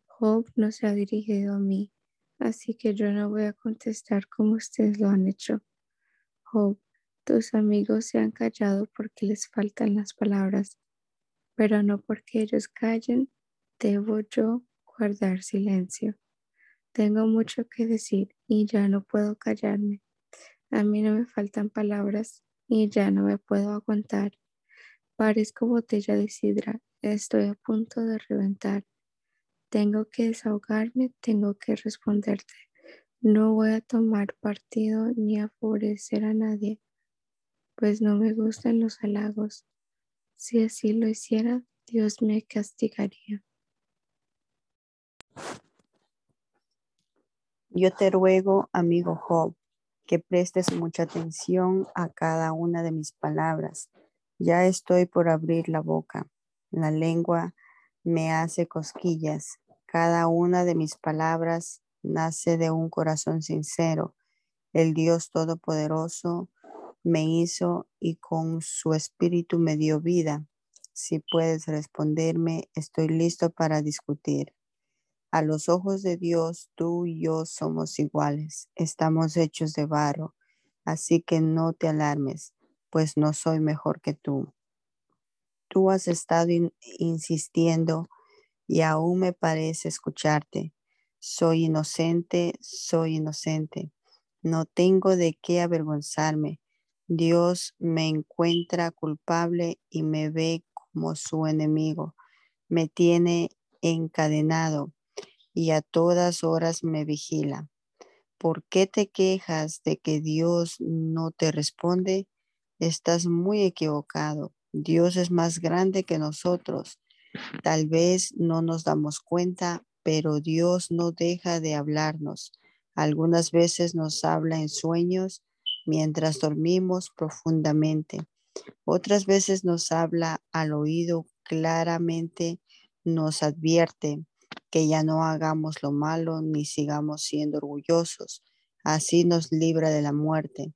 Job no se ha dirigido a mí, así que yo no voy a contestar como ustedes lo han hecho. Job, tus amigos se han callado porque les faltan las palabras, pero no porque ellos callen, debo yo guardar silencio. Tengo mucho que decir y ya no puedo callarme. A mí no me faltan palabras y ya no me puedo aguantar. Parezco botella de sidra, estoy a punto de reventar. Tengo que desahogarme, tengo que responderte. No voy a tomar partido ni a favorecer a nadie, pues no me gustan los halagos. Si así lo hiciera, Dios me castigaría.
Yo te ruego, amigo Job, que prestes mucha atención a cada una de mis palabras. Ya estoy por abrir la boca. La lengua me hace cosquillas. Cada una de mis palabras nace de un corazón sincero. El Dios Todopoderoso me hizo y con su espíritu me dio vida. Si puedes responderme, estoy listo para discutir. A los ojos de Dios, tú y yo somos iguales. Estamos hechos de barro. Así que no te alarmes, pues no soy mejor que tú. Tú has estado insistiendo y aún me parece escucharte. Soy inocente, soy inocente. No tengo de qué avergonzarme. Dios me encuentra culpable y me ve como su enemigo. Me tiene encadenado y a todas horas me vigila. ¿Por qué te quejas de que Dios no te responde? Estás muy equivocado. Dios es más grande que nosotros. Tal vez no nos damos cuenta, pero Dios no deja de hablarnos. Algunas veces nos habla en sueños mientras dormimos profundamente. Otras veces nos habla al oído claramente, nos advierte que ya no hagamos lo malo ni sigamos siendo orgullosos. Así nos libra de la muerte.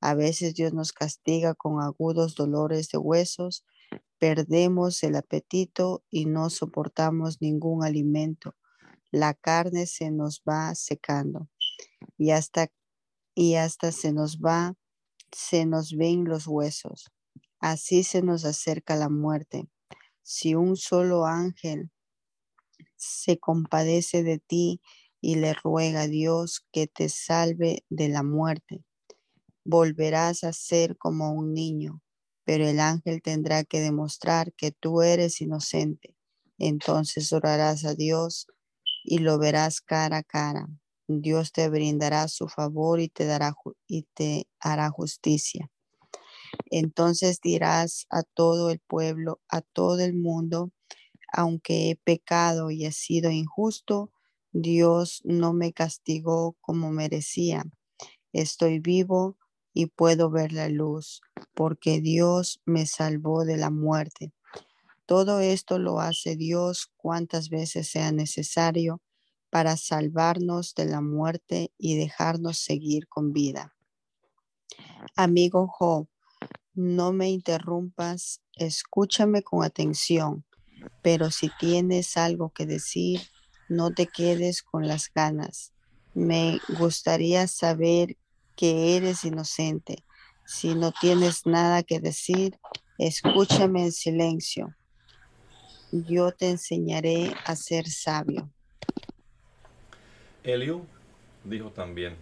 A veces Dios nos castiga con agudos dolores de huesos, perdemos el apetito y no soportamos ningún alimento. La carne se nos va secando y hasta, y hasta se nos va, se nos ven los huesos. Así se nos acerca la muerte. Si un solo ángel se compadece de ti y le ruega a Dios que te salve de la muerte. Volverás a ser como un niño, pero el ángel tendrá que demostrar que tú eres inocente. Entonces orarás a Dios y lo verás cara a cara. Dios te brindará su favor y te dará y te hará justicia. Entonces dirás a todo el pueblo, a todo el mundo, aunque he pecado y he sido injusto, Dios no me castigó como merecía. Estoy vivo y puedo ver la luz, porque Dios me salvó de la muerte. Todo esto lo hace Dios cuantas veces sea necesario para salvarnos de la muerte y dejarnos seguir con vida. Amigo Job, no me interrumpas, escúchame con atención, pero si tienes algo que decir, no te quedes con las ganas. Me gustaría saber que eres inocente. Si no tienes nada que decir, escúchame en silencio. Yo te enseñaré a ser sabio.
Eliú dijo también,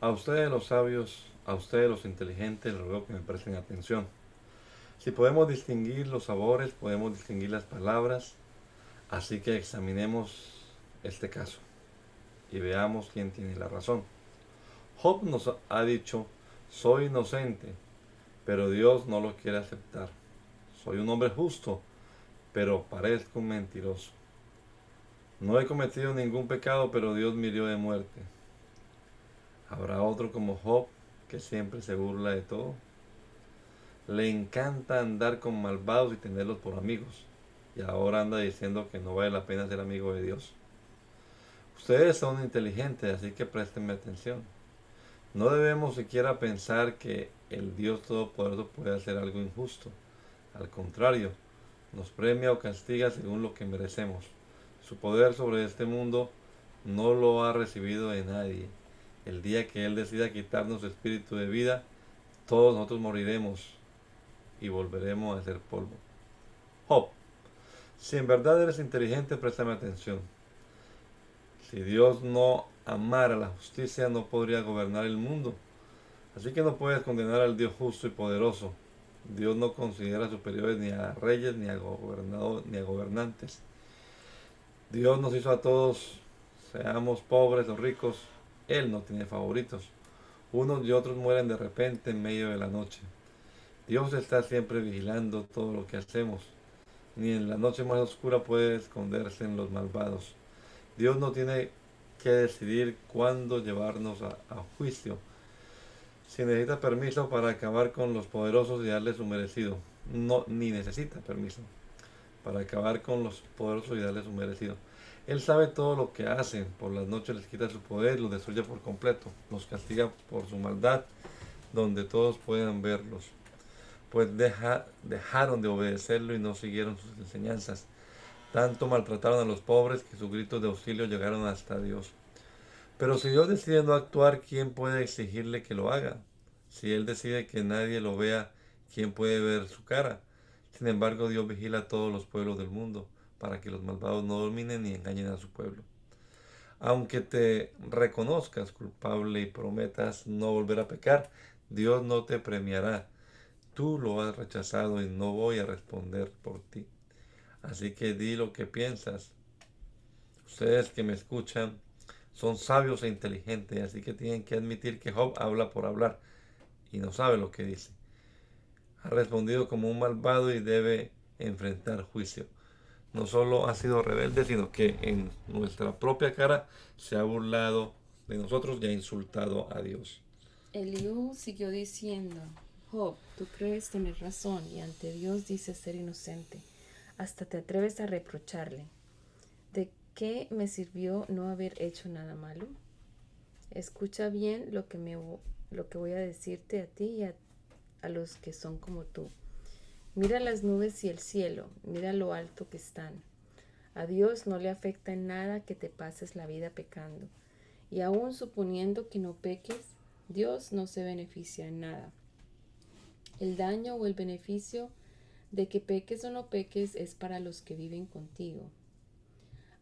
a ustedes los sabios, a ustedes los inteligentes, les ruego que me presten atención. Si podemos distinguir los sabores, podemos distinguir las palabras, Así que examinemos este caso y veamos quién tiene la razón. Job nos ha dicho, soy inocente, pero Dios no lo quiere aceptar. Soy un hombre justo, pero parezco un mentiroso. No he cometido ningún pecado, pero Dios me de muerte. ¿Habrá otro como Job que siempre se burla de todo? Le encanta andar con malvados y tenerlos por amigos y ahora anda diciendo que no vale la pena ser amigo de Dios. Ustedes son inteligentes, así que préstenme atención. No debemos siquiera pensar que el Dios Todopoderoso puede hacer algo injusto. Al contrario, nos premia o castiga según lo que merecemos. Su poder sobre este mundo no lo ha recibido de nadie. El día que Él decida quitarnos su espíritu de vida, todos nosotros moriremos y volveremos a ser polvo. Job si en verdad eres inteligente, préstame atención. Si Dios no amara la justicia, no podría gobernar el mundo. Así que no puedes condenar al Dios justo y poderoso. Dios no considera superiores ni a reyes, ni a, ni a gobernantes. Dios nos hizo a todos, seamos pobres o ricos, Él no tiene favoritos. Unos y otros mueren de repente en medio de la noche. Dios está siempre vigilando todo lo que hacemos ni en la noche más oscura puede esconderse en los malvados. Dios no tiene que decidir cuándo llevarnos a, juicio. Si necesita permiso para acabar con los poderosos y darle su merecido, no, ni necesita permiso para acabar con los poderosos y darle su merecido. Él sabe todo lo que hacen, por las noches les quita su poder, los destruye por completo, los castiga por su maldad, donde todos puedan verlos pues dejaron de obedecerlo y no siguieron sus enseñanzas. Tanto maltrataron a los pobres que sus gritos de auxilio llegaron hasta Dios. Pero si Dios decide no actuar, ¿quién puede exigirle que lo haga? Si Él decide que nadie lo vea, ¿quién puede ver su cara? Sin embargo, Dios vigila a todos los pueblos del mundo para que los malvados no dominen ni engañen a su pueblo. Aunque te reconozcas culpable y prometas no volver a pecar, Dios no te premiará Tú lo has rechazado y no voy a responder por ti. Así que di lo que piensas. Ustedes que me escuchan son sabios e inteligentes, así que tienen que admitir que Job habla por hablar y no sabe lo que dice. Ha respondido como un malvado y debe enfrentar juicio. No solo ha sido rebelde, sino que en nuestra propia cara se ha burlado de nosotros y ha insultado a Dios.
Eliú siguió diciendo, Job, tú crees tener razón y ante Dios dices ser inocente. Hasta te atreves a reprocharle. ¿De qué me sirvió no haber hecho nada malo? Escucha bien lo que, me, lo que voy a decirte a ti y a, a los que son como tú. Mira las nubes y el cielo, mira lo alto que están. A Dios no le afecta en nada que te pases la vida pecando. Y aun suponiendo que no peques, Dios no se beneficia en nada. El daño o el beneficio de que peques o no peques es para los que viven contigo.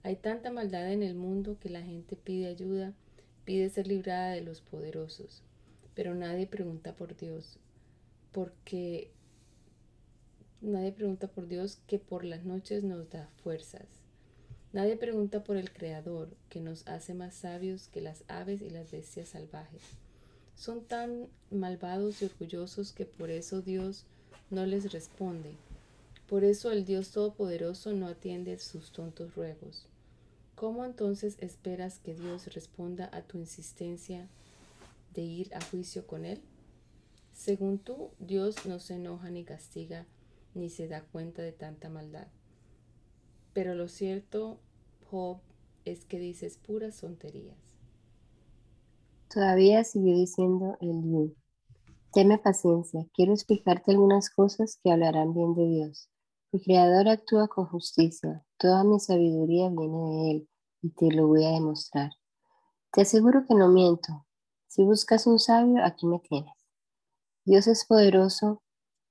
Hay tanta maldad en el mundo que la gente pide ayuda, pide ser librada de los poderosos, pero nadie pregunta por Dios, porque nadie pregunta por Dios que por las noches nos da fuerzas. Nadie pregunta por el Creador, que nos hace más sabios que las aves y las bestias salvajes. Son tan malvados y orgullosos que por eso Dios no les responde. Por eso el Dios Todopoderoso no atiende sus tontos ruegos. ¿Cómo entonces esperas que Dios responda a tu insistencia de ir a juicio con Él? Según tú, Dios no se enoja ni castiga, ni se da cuenta de tanta maldad. Pero lo cierto, Job, es que dices puras tonterías.
Todavía siguió diciendo el Teme paciencia, quiero explicarte algunas cosas que hablarán bien de Dios. Mi Creador actúa con justicia, toda mi sabiduría viene de Él y te lo voy a demostrar. Te aseguro que no miento. Si buscas un sabio, aquí me tienes. Dios es poderoso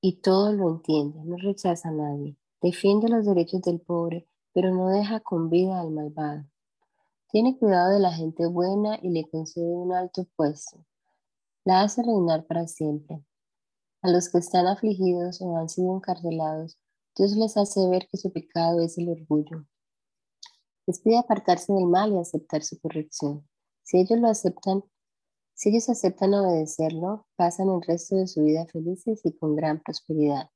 y todo lo entiende, no rechaza a nadie. Defiende los derechos del pobre, pero no deja con vida al malvado. Tiene cuidado de la gente buena y le concede un alto puesto. La hace reinar para siempre. A los que están afligidos o han sido encarcelados, Dios les hace ver que su pecado es el orgullo. Les pide apartarse del mal y aceptar su corrección. Si ellos lo aceptan, si ellos aceptan obedecerlo, pasan el resto de su vida felices y con gran prosperidad.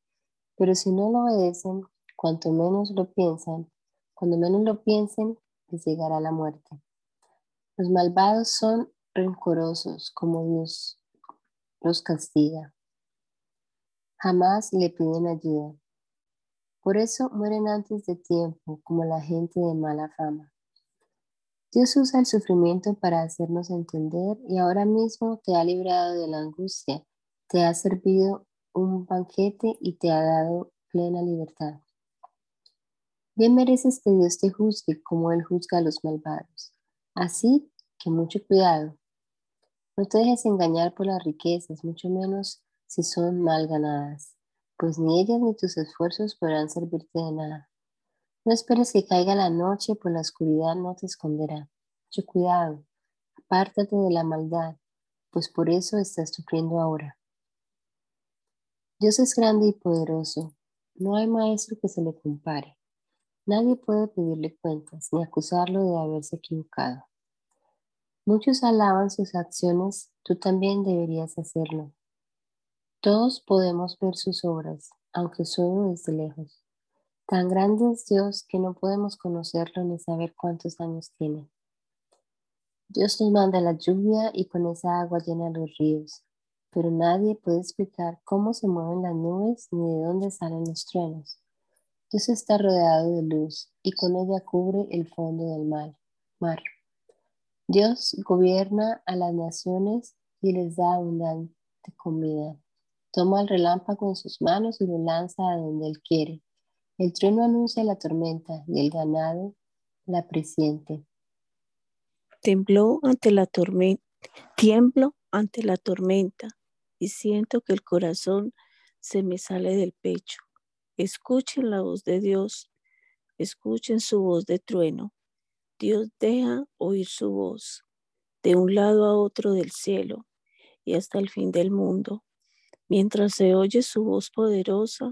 Pero si no lo obedecen, cuanto menos lo piensan, cuando menos lo piensen, les llegará la muerte. Los malvados son rencorosos como Dios los castiga. Jamás le piden ayuda. Por eso mueren antes de tiempo, como la gente de mala fama. Dios usa el sufrimiento para hacernos entender y ahora mismo te ha librado de la angustia, te ha servido un banquete y te ha dado plena libertad. Bien mereces que Dios te juzgue como Él juzga a los malvados. Así que mucho cuidado. No te dejes engañar por las riquezas, mucho menos si son mal ganadas pues ni ellas ni tus esfuerzos podrán servirte de nada. No esperes que caiga la noche, pues la oscuridad no te esconderá. Mucho cuidado, apártate de la maldad, pues por eso estás sufriendo ahora. Dios es grande y poderoso, no hay maestro que se le compare. Nadie puede pedirle cuentas ni acusarlo de haberse equivocado. Muchos alaban sus acciones, tú también deberías hacerlo. Todos podemos ver sus obras, aunque solo desde lejos. Tan grande es Dios que no podemos conocerlo ni saber cuántos años tiene. Dios nos manda la lluvia y con esa agua llena los ríos, pero nadie puede explicar cómo se mueven las nubes ni de dónde salen los truenos. Dios está rodeado de luz y con ella cubre el fondo del mar. Dios gobierna a las naciones y les da abundante comida. Toma el relámpago en sus manos y lo lanza a donde él quiere. El trueno anuncia la tormenta y el ganado la presiente.
Tembló ante la tormenta, tiemblo ante la tormenta y siento que el corazón se me sale del pecho. Escuchen la voz de Dios, escuchen su voz de trueno. Dios deja oír su voz de un lado a otro del cielo y hasta el fin del mundo. Mientras se oye su voz poderosa,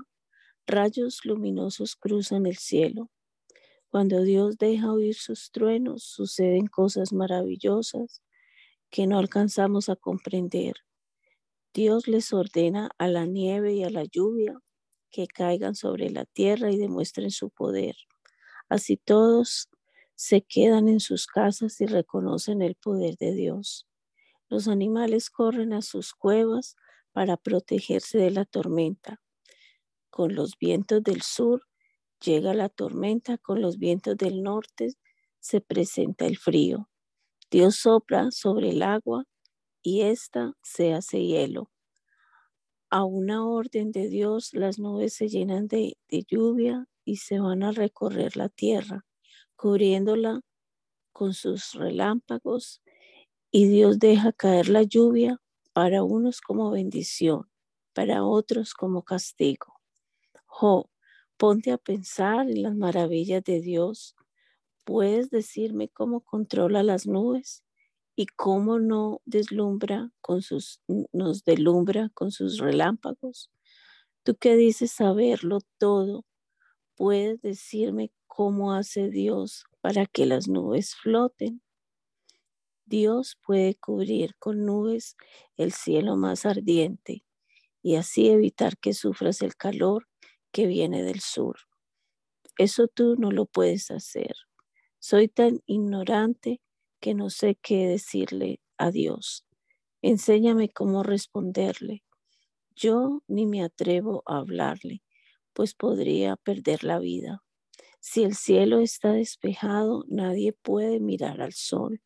rayos luminosos cruzan el cielo. Cuando Dios deja oír sus truenos, suceden cosas maravillosas que no alcanzamos a comprender. Dios les ordena a la nieve y a la lluvia que caigan sobre la tierra y demuestren su poder. Así todos se quedan en sus casas y reconocen el poder de Dios. Los animales corren a sus cuevas para protegerse de la tormenta. Con los vientos del sur llega la tormenta, con los vientos del norte se presenta el frío. Dios sopla sobre el agua y ésta se hace hielo. A una orden de Dios las nubes se llenan de, de lluvia y se van a recorrer la tierra, cubriéndola con sus relámpagos y Dios deja caer la lluvia para unos como bendición, para otros como castigo. Jo, ponte a pensar en las maravillas de Dios, ¿puedes decirme cómo controla las nubes y cómo no deslumbra con sus, nos deslumbra con sus relámpagos? Tú que dices saberlo todo, ¿puedes decirme cómo hace Dios para que las nubes floten? Dios puede cubrir con nubes el cielo más ardiente y así evitar que sufras el calor que viene del sur. Eso tú no lo puedes hacer. Soy tan ignorante que no sé qué decirle a Dios. Enséñame cómo responderle. Yo ni me atrevo a hablarle, pues podría perder la vida. Si el cielo está despejado, nadie puede mirar al sol.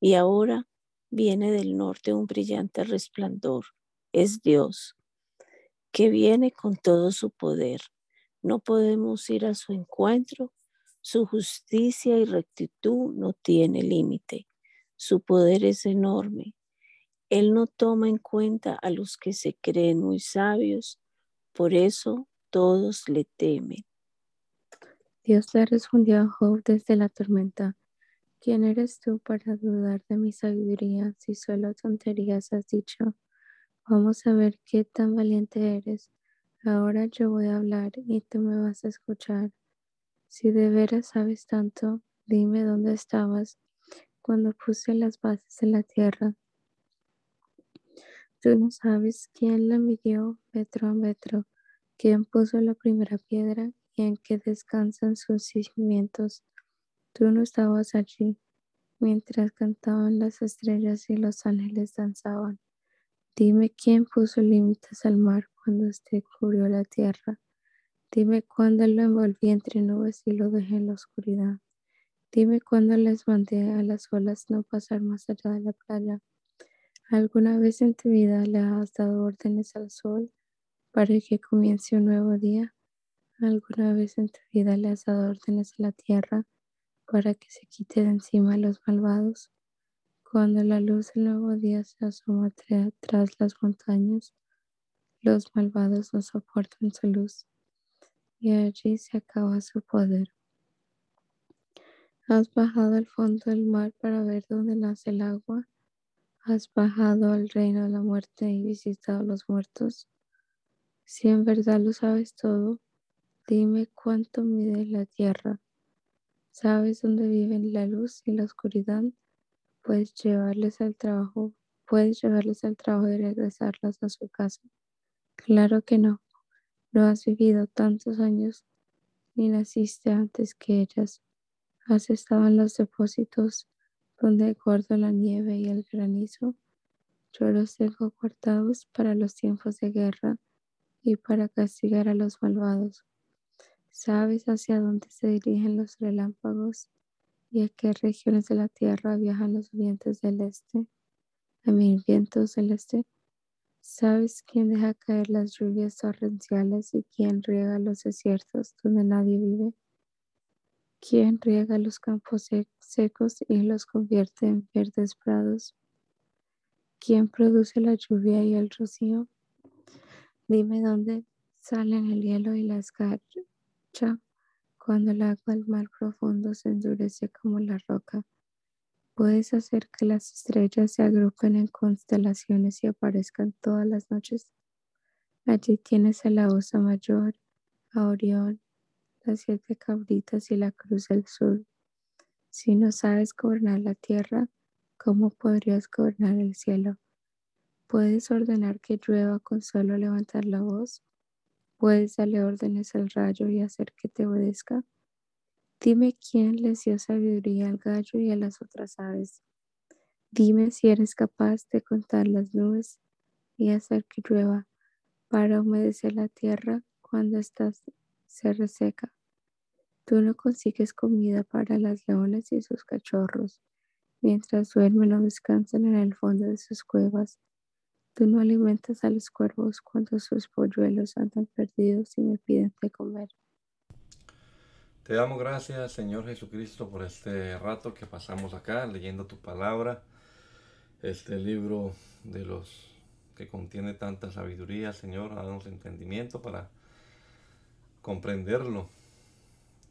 Y ahora viene del norte un brillante resplandor. Es Dios que viene con todo su poder. No podemos ir a su encuentro. Su justicia y rectitud no tiene límite. Su poder es enorme. Él no toma en cuenta a los que se creen muy sabios. Por eso todos le temen.
Dios le respondió a Job desde la tormenta. ¿Quién eres tú para dudar de mi sabiduría si solo tonterías has dicho? Vamos a ver qué tan valiente eres. Ahora yo voy a hablar y tú me vas a escuchar. Si de veras sabes tanto, dime dónde estabas cuando puse las bases de la tierra. Tú no sabes quién la midió metro a metro, quién puso la primera piedra y en qué descansan sus cimientos. Tú no estabas allí mientras cantaban las estrellas y los ángeles danzaban. Dime quién puso límites al mar cuando usted cubrió la tierra. Dime cuándo lo envolví entre nubes y lo dejé en la oscuridad. Dime cuándo les mandé a las olas no pasar más allá de la playa. ¿Alguna vez en tu vida le has dado órdenes al sol para que comience un nuevo día? ¿Alguna vez en tu vida le has dado órdenes a la tierra para que se quite de encima a los malvados? Cuando la luz del nuevo día se asoma tras las montañas, los malvados no soportan su luz y allí se acaba su poder. Has bajado al fondo del mar para ver dónde nace el agua. Has bajado al reino de la muerte y visitado a los muertos. Si en verdad lo sabes todo, dime cuánto mide la tierra. ¿Sabes dónde viven la luz y la oscuridad? Puedes llevarles al trabajo, puedes llevarles al trabajo y regresarlas a su casa. Claro que no, no has vivido tantos años ni naciste antes que ellas. Has estado en los depósitos donde guardo la nieve y el granizo. Yo los tengo guardados para los tiempos de guerra y para castigar a los malvados. ¿Sabes hacia dónde se dirigen los relámpagos ¿Y a qué regiones de la tierra viajan los vientos del este? A mis vientos del este. ¿Sabes quién deja caer las lluvias torrenciales y quién riega los desiertos donde nadie vive? ¿Quién riega los campos secos y los convierte en verdes prados? ¿Quién produce la lluvia y el rocío? Dime dónde salen el hielo y la escarcha cuando el agua del mar profundo se endurece como la roca, puedes hacer que las estrellas se agrupen en constelaciones y aparezcan todas las noches. Allí tienes a la Osa Mayor, a Orión, las siete cabritas y la Cruz del Sur. Si no sabes gobernar la tierra, ¿cómo podrías gobernar el cielo? ¿Puedes ordenar que llueva con solo levantar la voz? ¿Puedes darle órdenes al rayo y hacer que te obedezca? Dime quién les dio sabiduría al gallo y a las otras aves. Dime si eres capaz de contar las nubes y hacer que llueva para humedecer la tierra cuando ésta se reseca. Tú no consigues comida para las leones y sus cachorros, mientras duermen o descansan en el fondo de sus cuevas Tú no alimentas a los cuervos cuando sus polluelos andan perdidos y me piden de comer.
Te damos gracias, Señor Jesucristo, por este rato que pasamos acá leyendo tu palabra, este libro de los que contiene tanta sabiduría, Señor, danos entendimiento para comprenderlo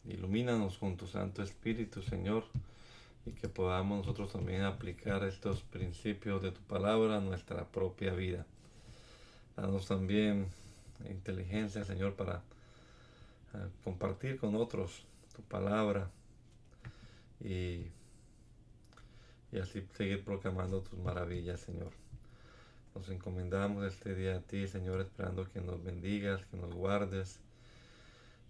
Ilumínanos con tu Santo Espíritu, Señor, y que podamos nosotros también aplicar estos principios de tu palabra a nuestra propia vida. Danos también inteligencia, Señor, para eh, compartir con otros tu palabra y, y así seguir proclamando tus maravillas, Señor. Nos encomendamos este día a ti, Señor, esperando que nos bendigas, que nos guardes.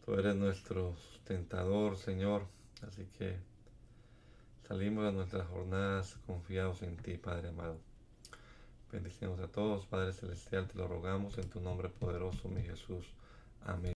Tú eres nuestro sustentador, Señor. Así que salimos de nuestras jornadas confiados en ti, Padre amado. Bendicimos a todos, Padre Celestial, te lo rogamos en tu nombre poderoso, mi Jesús. Amén.